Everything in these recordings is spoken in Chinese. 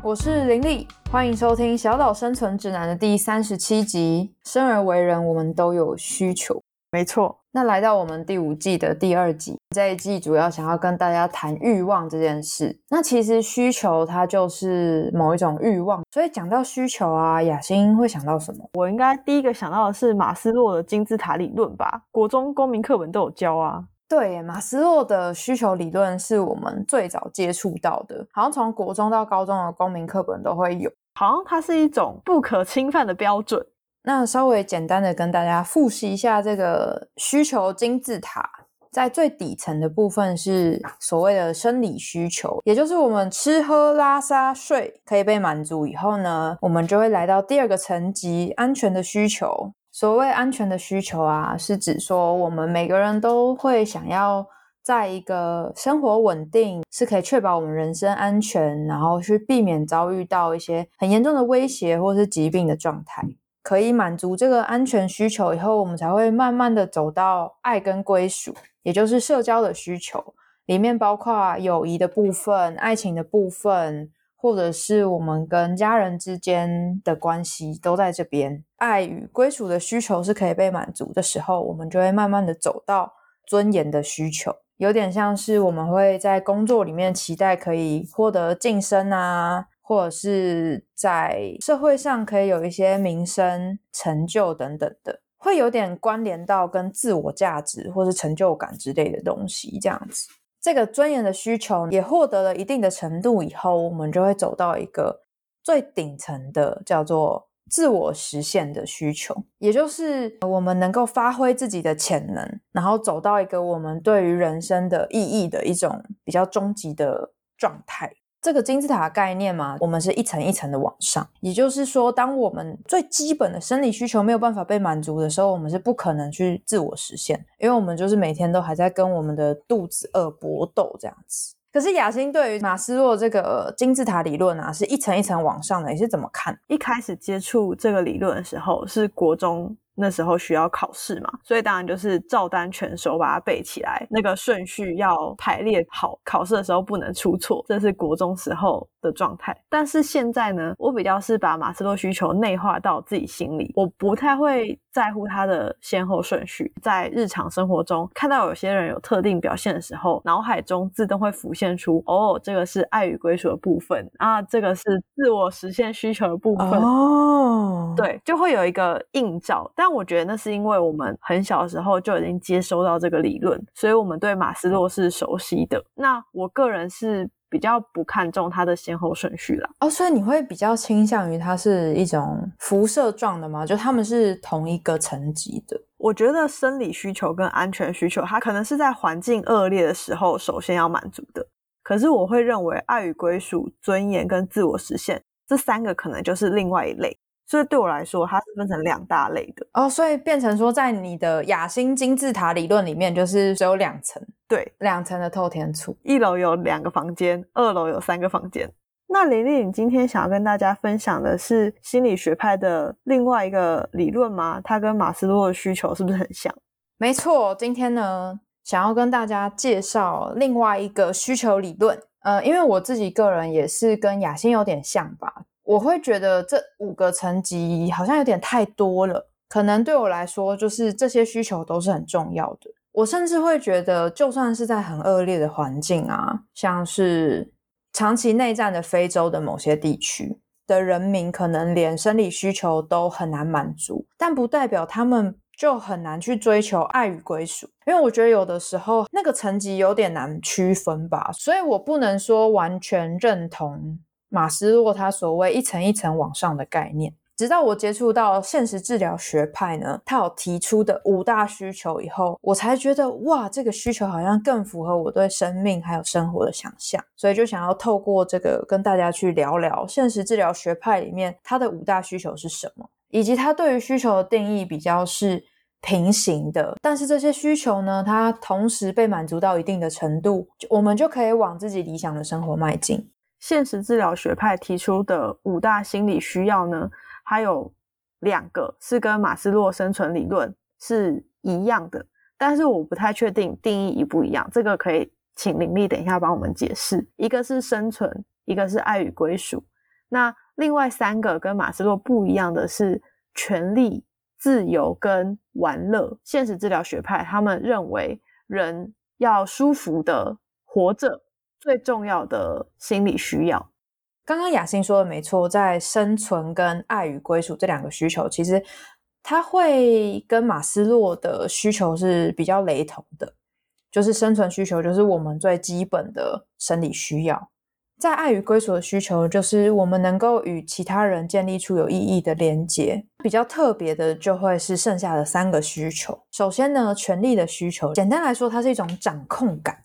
我是林丽，欢迎收听《小岛生存指南》的第三十七集。生而为人，我们都有需求。没错，那来到我们第五季的第二集，这一季主要想要跟大家谈欲望这件事。那其实需求它就是某一种欲望，所以讲到需求啊，雅欣会想到什么？我应该第一个想到的是马斯洛的金字塔理论吧？国中公民课本都有教啊。对，马斯洛的需求理论是我们最早接触到的，好像从国中到高中的公民课本都会有，好像它是一种不可侵犯的标准。那稍微简单的跟大家复习一下这个需求金字塔，在最底层的部分是所谓的生理需求，也就是我们吃喝拉撒睡可以被满足以后呢，我们就会来到第二个层级安全的需求。所谓安全的需求啊，是指说我们每个人都会想要在一个生活稳定，是可以确保我们人身安全，然后去避免遭遇到一些很严重的威胁或是疾病的状态。可以满足这个安全需求以后，我们才会慢慢的走到爱跟归属，也就是社交的需求，里面包括友谊的部分、爱情的部分。或者是我们跟家人之间的关系都在这边，爱与归属的需求是可以被满足的时候，我们就会慢慢的走到尊严的需求，有点像是我们会在工作里面期待可以获得晋升啊，或者是在社会上可以有一些名声、成就等等的，会有点关联到跟自我价值或是成就感之类的东西，这样子。这个尊严的需求也获得了一定的程度以后，我们就会走到一个最顶层的，叫做自我实现的需求，也就是我们能够发挥自己的潜能，然后走到一个我们对于人生的意义的一种比较终极的状态。这个金字塔概念嘛，我们是一层一层的往上，也就是说，当我们最基本的生理需求没有办法被满足的时候，我们是不可能去自我实现，因为我们就是每天都还在跟我们的肚子饿搏斗这样子。可是雅欣对于马斯洛这个金字塔理论啊，是一层一层往上的，你是怎么看？一开始接触这个理论的时候，是国中。那时候需要考试嘛，所以当然就是照单全收把它背起来，那个顺序要排列好，考试的时候不能出错，这是国中时候的状态。但是现在呢，我比较是把马斯洛需求内化到自己心里，我不太会在乎它的先后顺序。在日常生活中看到有些人有特定表现的时候，脑海中自动会浮现出哦，这个是爱与归属的部分啊，这个是自我实现需求的部分哦，对，就会有一个映照，但。我觉得那是因为我们很小的时候就已经接收到这个理论，所以我们对马斯洛是熟悉的。那我个人是比较不看重它的先后顺序啦。哦，所以你会比较倾向于它是一种辐射状的吗？就他们是同一个层级的？我觉得生理需求跟安全需求，它可能是在环境恶劣的时候首先要满足的。可是我会认为爱与归属、尊严跟自我实现这三个可能就是另外一类。所以对我来说，它是分成两大类的哦，所以变成说，在你的雅欣金字塔理论里面，就是只有两层，对，两层的透天厝，一楼有两个房间，二楼有三个房间。那玲玲，你今天想要跟大家分享的是心理学派的另外一个理论吗？它跟马斯洛的需求是不是很像？没错，今天呢，想要跟大家介绍另外一个需求理论。呃，因为我自己个人也是跟雅欣有点像吧。我会觉得这五个层级好像有点太多了，可能对我来说，就是这些需求都是很重要的。我甚至会觉得，就算是在很恶劣的环境啊，像是长期内战的非洲的某些地区的人民，可能连生理需求都很难满足，但不代表他们就很难去追求爱与归属。因为我觉得有的时候那个层级有点难区分吧，所以我不能说完全认同。马斯洛他所谓一层一层往上的概念，直到我接触到现实治疗学派呢，他有提出的五大需求以后，我才觉得哇，这个需求好像更符合我对生命还有生活的想象，所以就想要透过这个跟大家去聊聊现实治疗学派里面它的五大需求是什么。以及它对于需求的定义比较是平行的。但是这些需求呢，它同时被满足到一定的程度，我们就可以往自己理想的生活迈进。现实治疗学派提出的五大心理需要呢，还有两个是跟马斯洛生存理论是一样的，但是我不太确定定义一不一样，这个可以请林丽等一下帮我们解释。一个是生存，一个是爱与归属。那另外三个跟马斯洛不一样的是权利、自由跟玩乐。现实治疗学派他们认为人要舒服的活着。最重要的心理需要，刚刚雅欣说的没错，在生存跟爱与归属这两个需求，其实它会跟马斯洛的需求是比较雷同的。就是生存需求，就是我们最基本的生理需要；在爱与归属的需求，就是我们能够与其他人建立出有意义的连接。比较特别的，就会是剩下的三个需求。首先呢，权力的需求，简单来说，它是一种掌控感。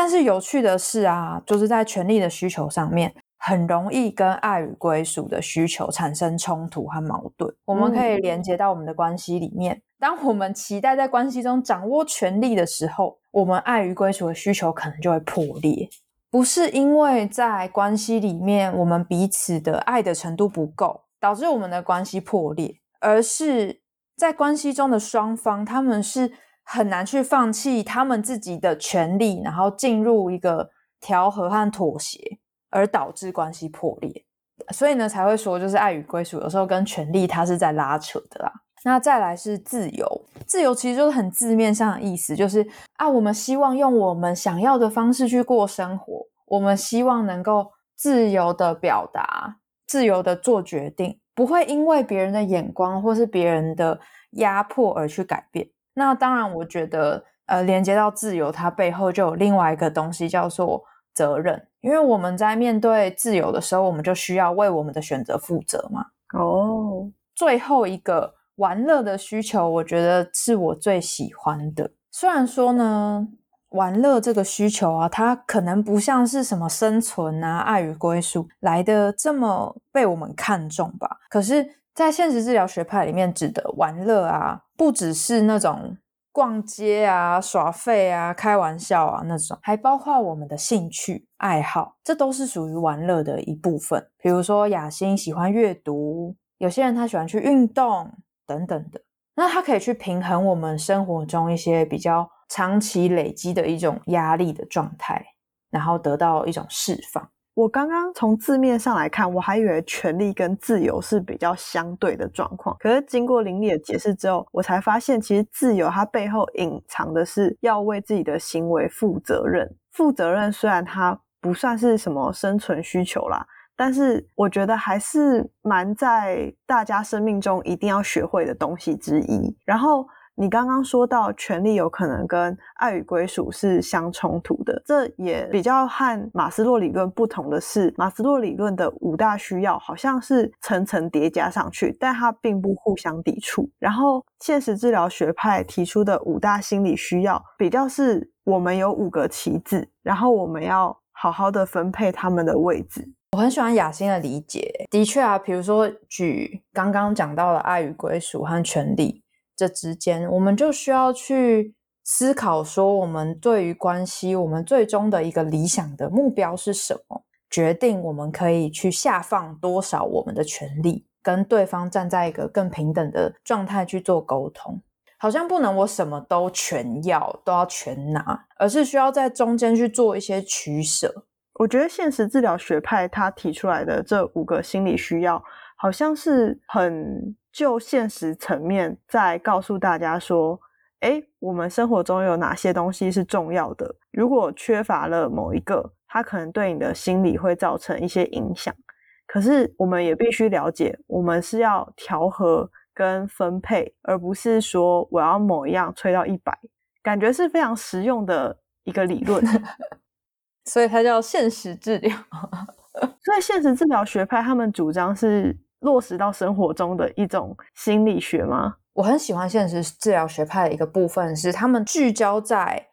但是有趣的是啊，就是在权力的需求上面，很容易跟爱与归属的需求产生冲突和矛盾。我们可以连接到我们的关系里面。当我们期待在关系中掌握权力的时候，我们爱与归属的需求可能就会破裂。不是因为在关系里面我们彼此的爱的程度不够，导致我们的关系破裂，而是在关系中的双方他们是。很难去放弃他们自己的权利，然后进入一个调和和妥协，而导致关系破裂。所以呢，才会说就是爱与归属有时候跟权利它是在拉扯的啦。那再来是自由，自由其实就是很字面上的意思，就是啊，我们希望用我们想要的方式去过生活，我们希望能够自由的表达，自由的做决定，不会因为别人的眼光或是别人的压迫而去改变。那当然，我觉得，呃，连接到自由，它背后就有另外一个东西叫做责任。因为我们在面对自由的时候，我们就需要为我们的选择负责嘛。哦，最后一个玩乐的需求，我觉得是我最喜欢的。虽然说呢，玩乐这个需求啊，它可能不像是什么生存啊、爱与归属来的这么被我们看重吧。可是。在现实治疗学派里面，指的玩乐啊，不只是那种逛街啊、耍废啊、开玩笑啊那种，还包括我们的兴趣爱好，这都是属于玩乐的一部分。比如说雅欣喜欢阅读，有些人他喜欢去运动等等的，那他可以去平衡我们生活中一些比较长期累积的一种压力的状态，然后得到一种释放。我刚刚从字面上来看，我还以为权利跟自由是比较相对的状况。可是经过林丽的解释之后，我才发现，其实自由它背后隐藏的是要为自己的行为负责任。负责任虽然它不算是什么生存需求啦，但是我觉得还是蛮在大家生命中一定要学会的东西之一。然后。你刚刚说到权力有可能跟爱与归属是相冲突的，这也比较和马斯洛理论不同的是，马斯洛理论的五大需要好像是层层叠加上去，但它并不互相抵触。然后现实治疗学派提出的五大心理需要，比较是我们有五个棋子，然后我们要好好的分配他们的位置。我很喜欢雅欣的理解，的确啊，比如说举刚刚讲到的爱与归属和权利。这之间，我们就需要去思考说，我们对于关系，我们最终的一个理想的目标是什么？决定我们可以去下放多少我们的权利，跟对方站在一个更平等的状态去做沟通。好像不能我什么都全要，都要全拿，而是需要在中间去做一些取舍。我觉得现实治疗学派他提出来的这五个心理需要，好像是很。就现实层面，再告诉大家说，哎，我们生活中有哪些东西是重要的？如果缺乏了某一个，它可能对你的心理会造成一些影响。可是，我们也必须了解，我们是要调和跟分配，而不是说我要某一样吹到一百，感觉是非常实用的一个理论。所以它叫现实治疗。所以，现实治疗学派他们主张是。落实到生活中的一种心理学吗？我很喜欢现实治疗学派的一个部分是，他们聚焦在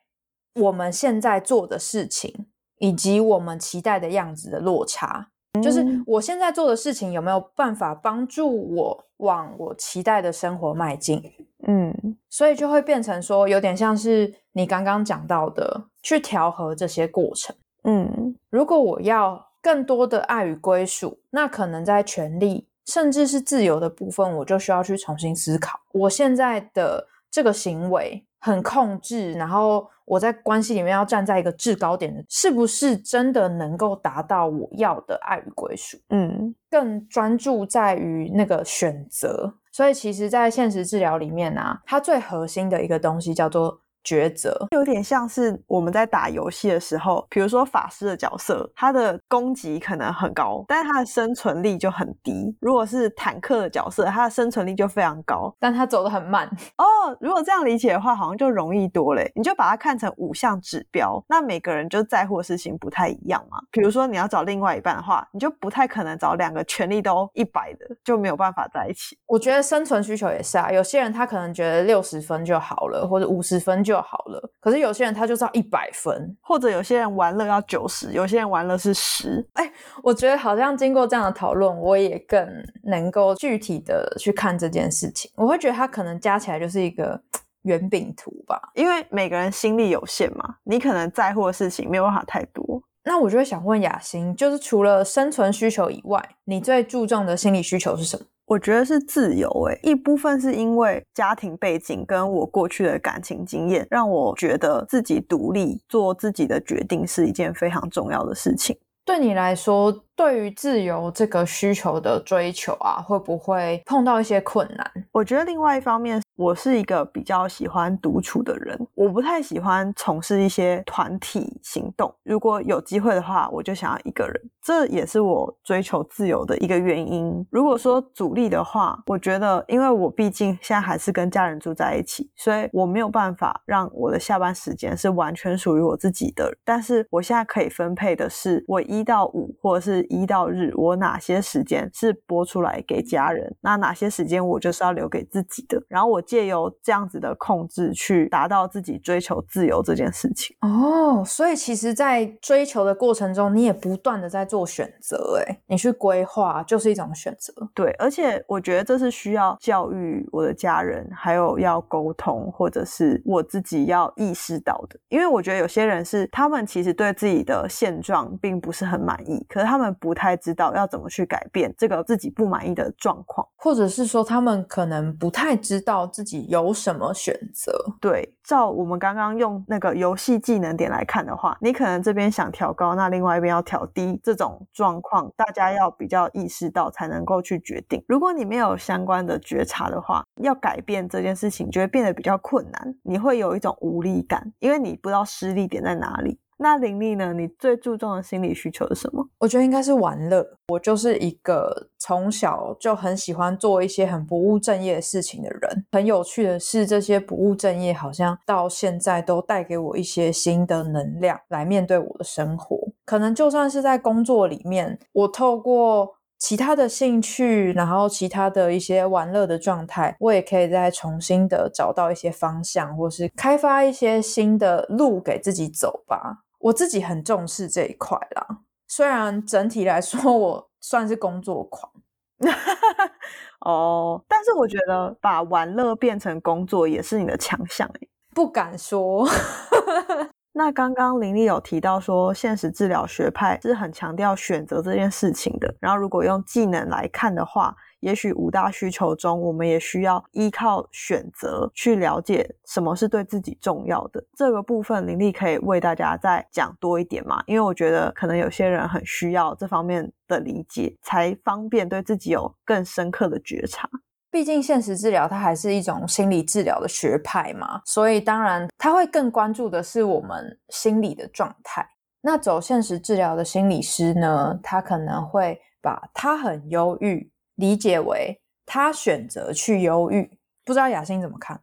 我们现在做的事情以及我们期待的样子的落差。就是嗯我现在做的事情有没有办法帮助我往我期待的生活迈进？嗯所以就会变成说，有点像是你刚刚讲到的，去调和这些过程。嗯如果我要更多的爱与归属，那可能在权利甚至是自由的部分，我就需要去重新思考，我现在的这个行为很控制，然后我在关系里面要站在一个制高点的，是不是真的能够达到我要的爱与归属？嗯更专注在于那个选择。所以，其实，在现实治疗里面啊，它最核心的一个东西叫做抉择。有点像是我们在打游戏的时候，比如说法师的角色，他的攻击可能很高，但是他的生存力就很低。如果是坦克的角色，他的生存力就非常高。但他走得很慢，哦，如果这样理解的话，好像就容易多嘞。你就把它看成五项指标，那每个人就在乎的事情不太一样嘛。比如说你要找另外一半的话，你就不太可能找两个权力都一百的，就没有办法在一起。我觉得生存需求也是啊。有些人他可能觉得六十分就好了，或者五十分就好了，可是有些人他就是要一百分。或者有些人玩乐要九十，有些人玩乐是十。哎我觉得好像经过这样的讨论，我也更能够具体的去看这件事情。我会觉得它可能加起来就是一个 圆饼图吧。因为每个人心力有限嘛，你可能在乎的事情没有办法太多。那我就会想问雅欣，就是除了生存需求以外，你最注重的心理需求是什么？我觉得是自由诶、一部分是因为家庭背景跟我过去的感情经验，让我觉得自己独立做自己的决定是一件非常重要的事情。对你来说，对于自由这个需求的追求啊，会不会碰到一些困难？我觉得另外一方面，我是一个比较喜欢独处的人，我不太喜欢从事一些团体行动。如果有机会的话，我就想要一个人，这也是我追求自由的一个原因。如果说阻力的话，我觉得，因为我毕竟现在还是跟家人住在一起，所以我没有办法让我的下班时间是完全属于我自己的。但是我现在可以分配的是，我一到五或者是一到日，我哪些时间是播出来给家人，那哪些时间我就是要留给自己的。然后我借由这样子的控制，去达到自己追求自由这件事情。哦，所以其实，在追求的过程中，你也不断的在做选择，诶，你去规划就是一种选择。对，而且我觉得这是需要教育我的家人，还有要沟通，或者是我自己要意识到的。因为我觉得有些人是他们其实对自己的现状并不是很满意，可是他们不太知道要怎么去改变这个自己不满意的状况。或者是说，他们可能不太知道自己有什么选择。对，照我们刚刚用那个游戏技能点来看的话，你可能这边想调高，那另外一边要调低，这种状况大家要比较意识到才能够去决定。如果你没有相关的觉察的话，要改变这件事情就会变得比较困难，你会有一种无力感，因为你不知道失力点在哪里。那林丽呢？你最注重的心理需求是什么？我觉得应该是玩乐。我就是一个从小就很喜欢做一些很不务正业的事情的人。很有趣的是，这些不务正业好像到现在都带给我一些新的能量来面对我的生活。可能就算是在工作里面，我透过其他的兴趣，然后其他的一些玩乐的状态，我也可以再重新的找到一些方向，或是开发一些新的路给自己走吧。我自己很重视这一块啦。虽然整体来说，我算是工作狂，哦，但是我觉得把玩乐变成工作也是你的强项诶。不敢说。那刚刚林丽有提到说，现实治疗学派是很强调选择这件事情的。然后，如果用技能来看的话，也许五大需求中，我们也需要依靠选择去了解什么是对自己重要的。这个部分，林丽可以为大家再讲多一点嘛？因为我觉得可能有些人很需要这方面的理解，才方便对自己有更深刻的觉察。毕竟现实治疗它还是一种心理治疗的学派嘛，所以当然他会更关注的是我们心理的状态。那走现实治疗的心理师呢，他可能会把他很忧郁理解为他选择去忧郁。不知道雅欣怎么看？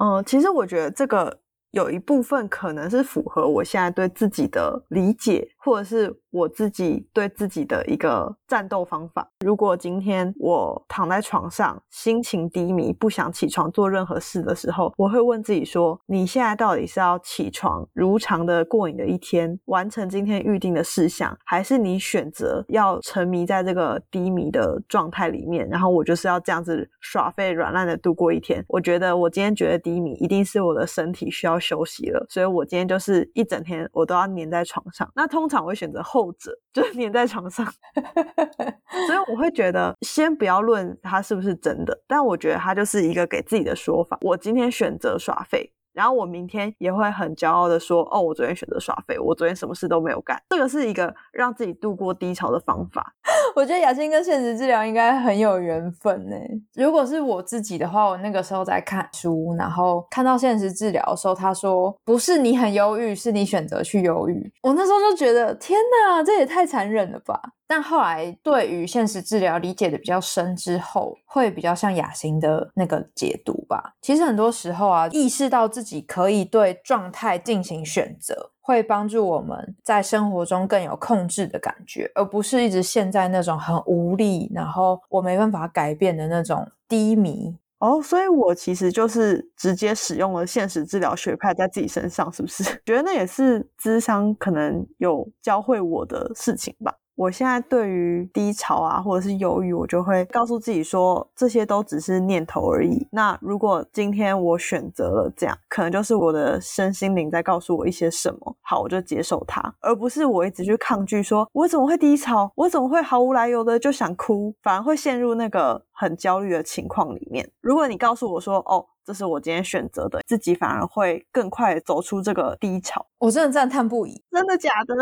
嗯，其实我觉得这个有一部分可能是符合我现在对自己的理解或者是我自己对自己的一个战斗方法。如果今天我躺在床上，心情低迷，不想起床做任何事的时候，我会问自己说：你现在到底是要起床，如常的过你的一天，完成今天预定的事项，还是你选择要沉迷在这个低迷的状态里面？然后我就是要这样子耍废、软烂的度过一天。我觉得我今天觉得低迷，一定是我的身体需要休息了，所以我今天就是一整天我都要黏在床上。那通常我会选择后者，就是黏在床上。所以我会觉得，先不要论它是不是真的，但我觉得它就是一个给自己的说法。我今天选择耍废。然后我明天也会很骄傲的说，哦，我昨天选择耍废，我昨天什么事都没有干。这个是一个让自己度过低潮的方法。我觉得雅欣跟现实治疗应该很有缘分呢。如果是我自己的话，我那个时候在看书，然后看到现实治疗的时候，他说不是你很忧郁，是你选择去忧郁。我那时候就觉得天哪，这也太残忍了吧。但后来对于现实治疗理解的比较深之后，会比较像雅欣的那个解读吧。其实很多时候啊，意识到自己可以对状态进行选择，会帮助我们在生活中更有控制的感觉，而不是一直陷在那种很无力，然后我没办法改变的那种低迷。哦，所以我其实就是直接使用了现实治疗学派在自己身上，是不是？觉得那也是智商可能有教会我的事情吧。我现在对于低潮啊，或者是忧郁，我就会告诉自己说，这些都只是念头而已。那如果今天我选择了这样，可能就是我的身心灵在告诉我一些什么。好，我就接受它，而不是我一直去抗拒，说我怎么会低潮，我怎么会毫无来由的就想哭，反而会陷入那个很焦虑的情况里面。如果你告诉我说，哦，这是我今天选择的，自己反而会更快走出这个低潮。我真的赞叹不已，真的假的？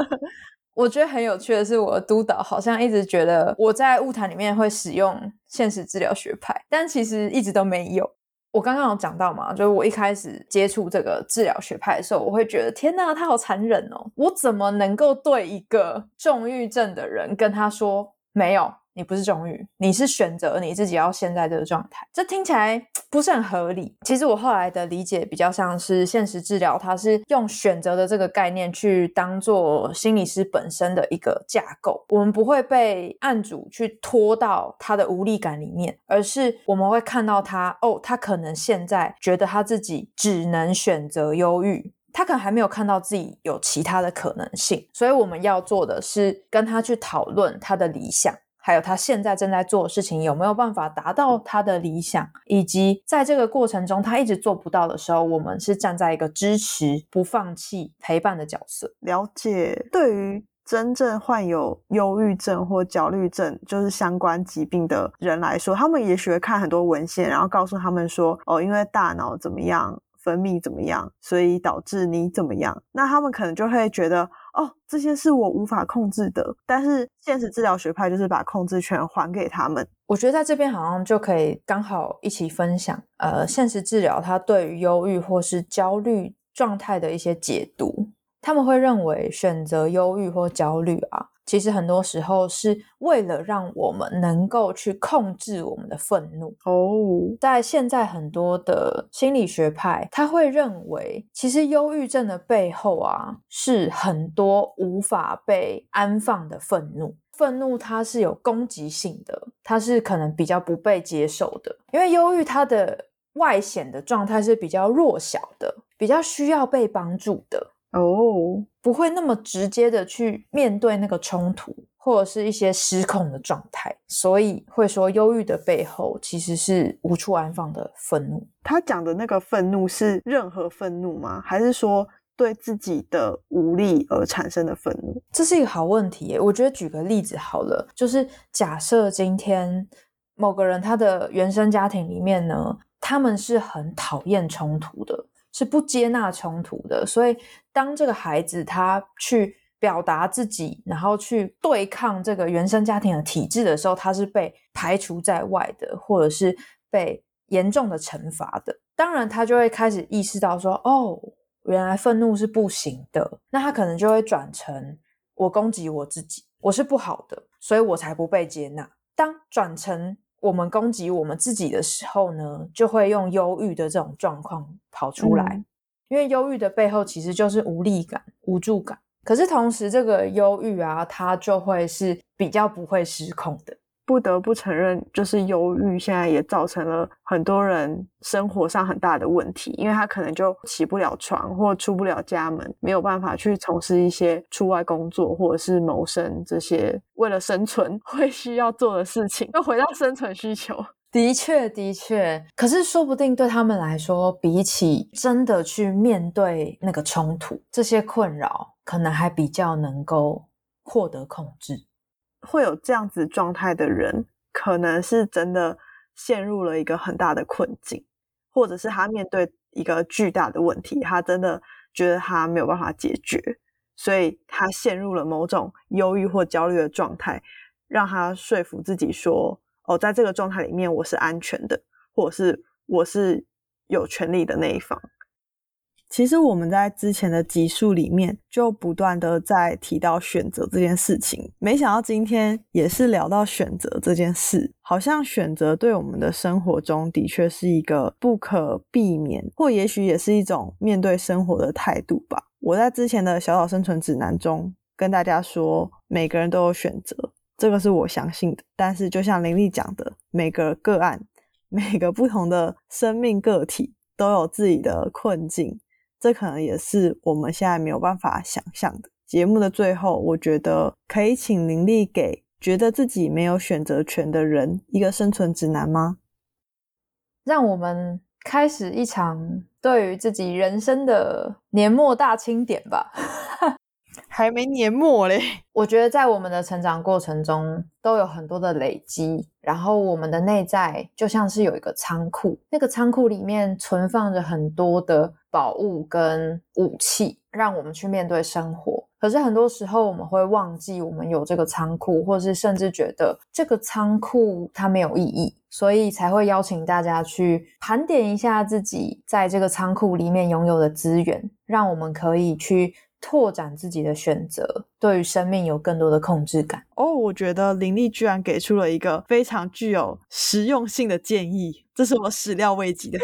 我觉得很有趣的是，我的督导好像一直觉得我在物谈里面会使用现实治疗学派，但其实一直都没有。我刚刚有讲到嘛，就是我一开始接触这个治疗学派的时候，我会觉得天哪，他好残忍哦！我怎么能够对一个重郁症的人跟他说没有？你不是重郁，你是选择你自己要现在这个状态，这听起来 不是很合理。其实我后来的理解比较像是现实治疗，它是用选择的这个概念去当做心理师本身的一个架构。我们不会被案主去拖到他的无力感里面，而是我们会看到他哦，他可能现在觉得他自己只能选择忧郁，他可能还没有看到自己有其他的可能性。所以我们要做的是跟他去讨论他的理想。还有他现在正在做的事情有没有办法达到他的理想，以及在这个过程中他一直做不到的时候，我们是站在一个支持、不放弃、陪伴的角色。了解，对于真正患有忧郁症或焦虑症就是相关疾病的人来说，他们也许会看很多文献，然后告诉他们说：“哦，因为大脑怎么样，分泌怎么样，所以导致你怎么样。”那他们可能就会觉得。哦，这些是我无法控制的，但是现实治疗学派就是把控制权还给他们。我觉得在这边好像就可以刚好一起分享，呃，现实治疗它对于忧郁或是焦虑状态的一些解读。他们会认为选择忧郁或焦虑啊。其实很多时候是为了让我们能够去控制我们的愤怒哦。在现在很多的心理学派，他会认为，其实忧郁症的背后啊，是很多无法被安放的愤怒。愤怒它是有攻击性的，它是可能比较不被接受的，因为忧郁它的外显的状态是比较弱小的，比较需要被帮助的。哦，不会那么直接的去面对那个冲突，或者是一些失控的状态，所以会说忧郁的背后其实是无处安放的愤怒。他讲的那个愤怒是任何愤怒吗？还是说对自己的无力而产生的愤怒？这是一个好问题。我觉得举个例子好了，就是假设今天某个人他的原生家庭里面呢，他们是很讨厌冲突的。是不接纳冲突的，所以当这个孩子他去表达自己，然后去对抗这个原生家庭的体制的时候，他是被排除在外的，或者是被严重的惩罚的。当然，他就会开始意识到说：“哦，原来愤怒是不行的。”那他可能就会转成我攻击我自己，我是不好的，所以我才不被接纳。当转成我们攻击我们自己的时候呢，就会用忧郁的这种状况跑出来，因为忧郁的背后其实就是无力感、无助感。可是同时，这个忧郁啊，它就会是比较不会失控的。不得不承认，就是忧郁现在也造成了很多人生活上很大的问题，因为他可能就起不了床或出不了家门，没有办法去从事一些出外工作或者是谋生这些为了生存 会需要做的事情。又回到生存需求，的确，的确。可是说不定对他们来说，比起真的去面对那个冲突，这些困扰可能还比较能够获得控制。会有这样子状态的人，可能是真的陷入了一个很大的困境，或者是他面对一个巨大的问题，他真的觉得他没有办法解决，所以他陷入了某种忧郁或焦虑的状态，让他说服自己说：“哦，在这个状态里面，我是安全的，或者是我是有权利的那一方。”其实我们在之前的集数里面就不断的在提到选择这件事情，没想到今天也是聊到选择这件事，好像选择对我们的生活中的确是一个不可避免，或也许也是一种面对生活的态度吧。我在之前的小岛生存指南中跟大家说，每个人都有选择，这个是我相信的。但是就像林丽讲的，每个个案、每个不同的生命个体都有自己的困境。这可能也是我们现在没有办法想象的。节目的最后，我觉得可以请林立给觉得自己没有选择权的人一个生存指南吗？让我们开始一场对于自己人生的年末大清点吧。还没年末嘞，我觉得在我们的成长过程中都有很多的累积，然后我们的内在就像是有一个仓库，那个仓库里面存放着很多的宝物跟武器，让我们去面对生活。可是很多时候我们会忘记我们有这个仓库，或是甚至觉得这个仓库它没有意义，所以才会邀请大家去盘点一下自己在这个仓库里面拥有的资源，让我们可以去。拓展自己的选择，对于生命有更多的控制感。哦，我觉得林立居然给出了一个非常具有实用性的建议，这是我始料未及的。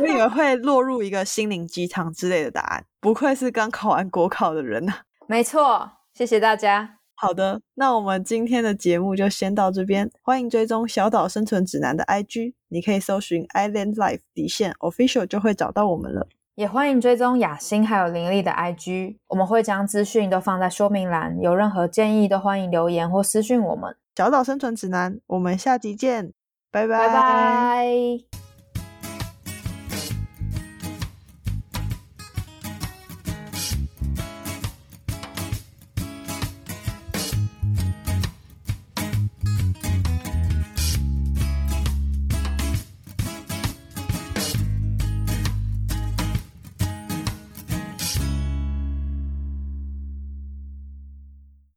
我以为会落入一个心灵鸡汤之类的答案，不愧是刚考完国考的人呐。没错，谢谢大家。好的，那我们今天的节目就先到这边。欢迎追踪小岛生存指南的 IG，你可以搜寻 Island Life 底线 Official 就会找到我们了。也欢迎追踪雅欣还有林丽的 IG，我们会将资讯都放在说明栏，有任何建议都欢迎留言或私讯我们。小岛生存指南，我们下集见，拜拜拜。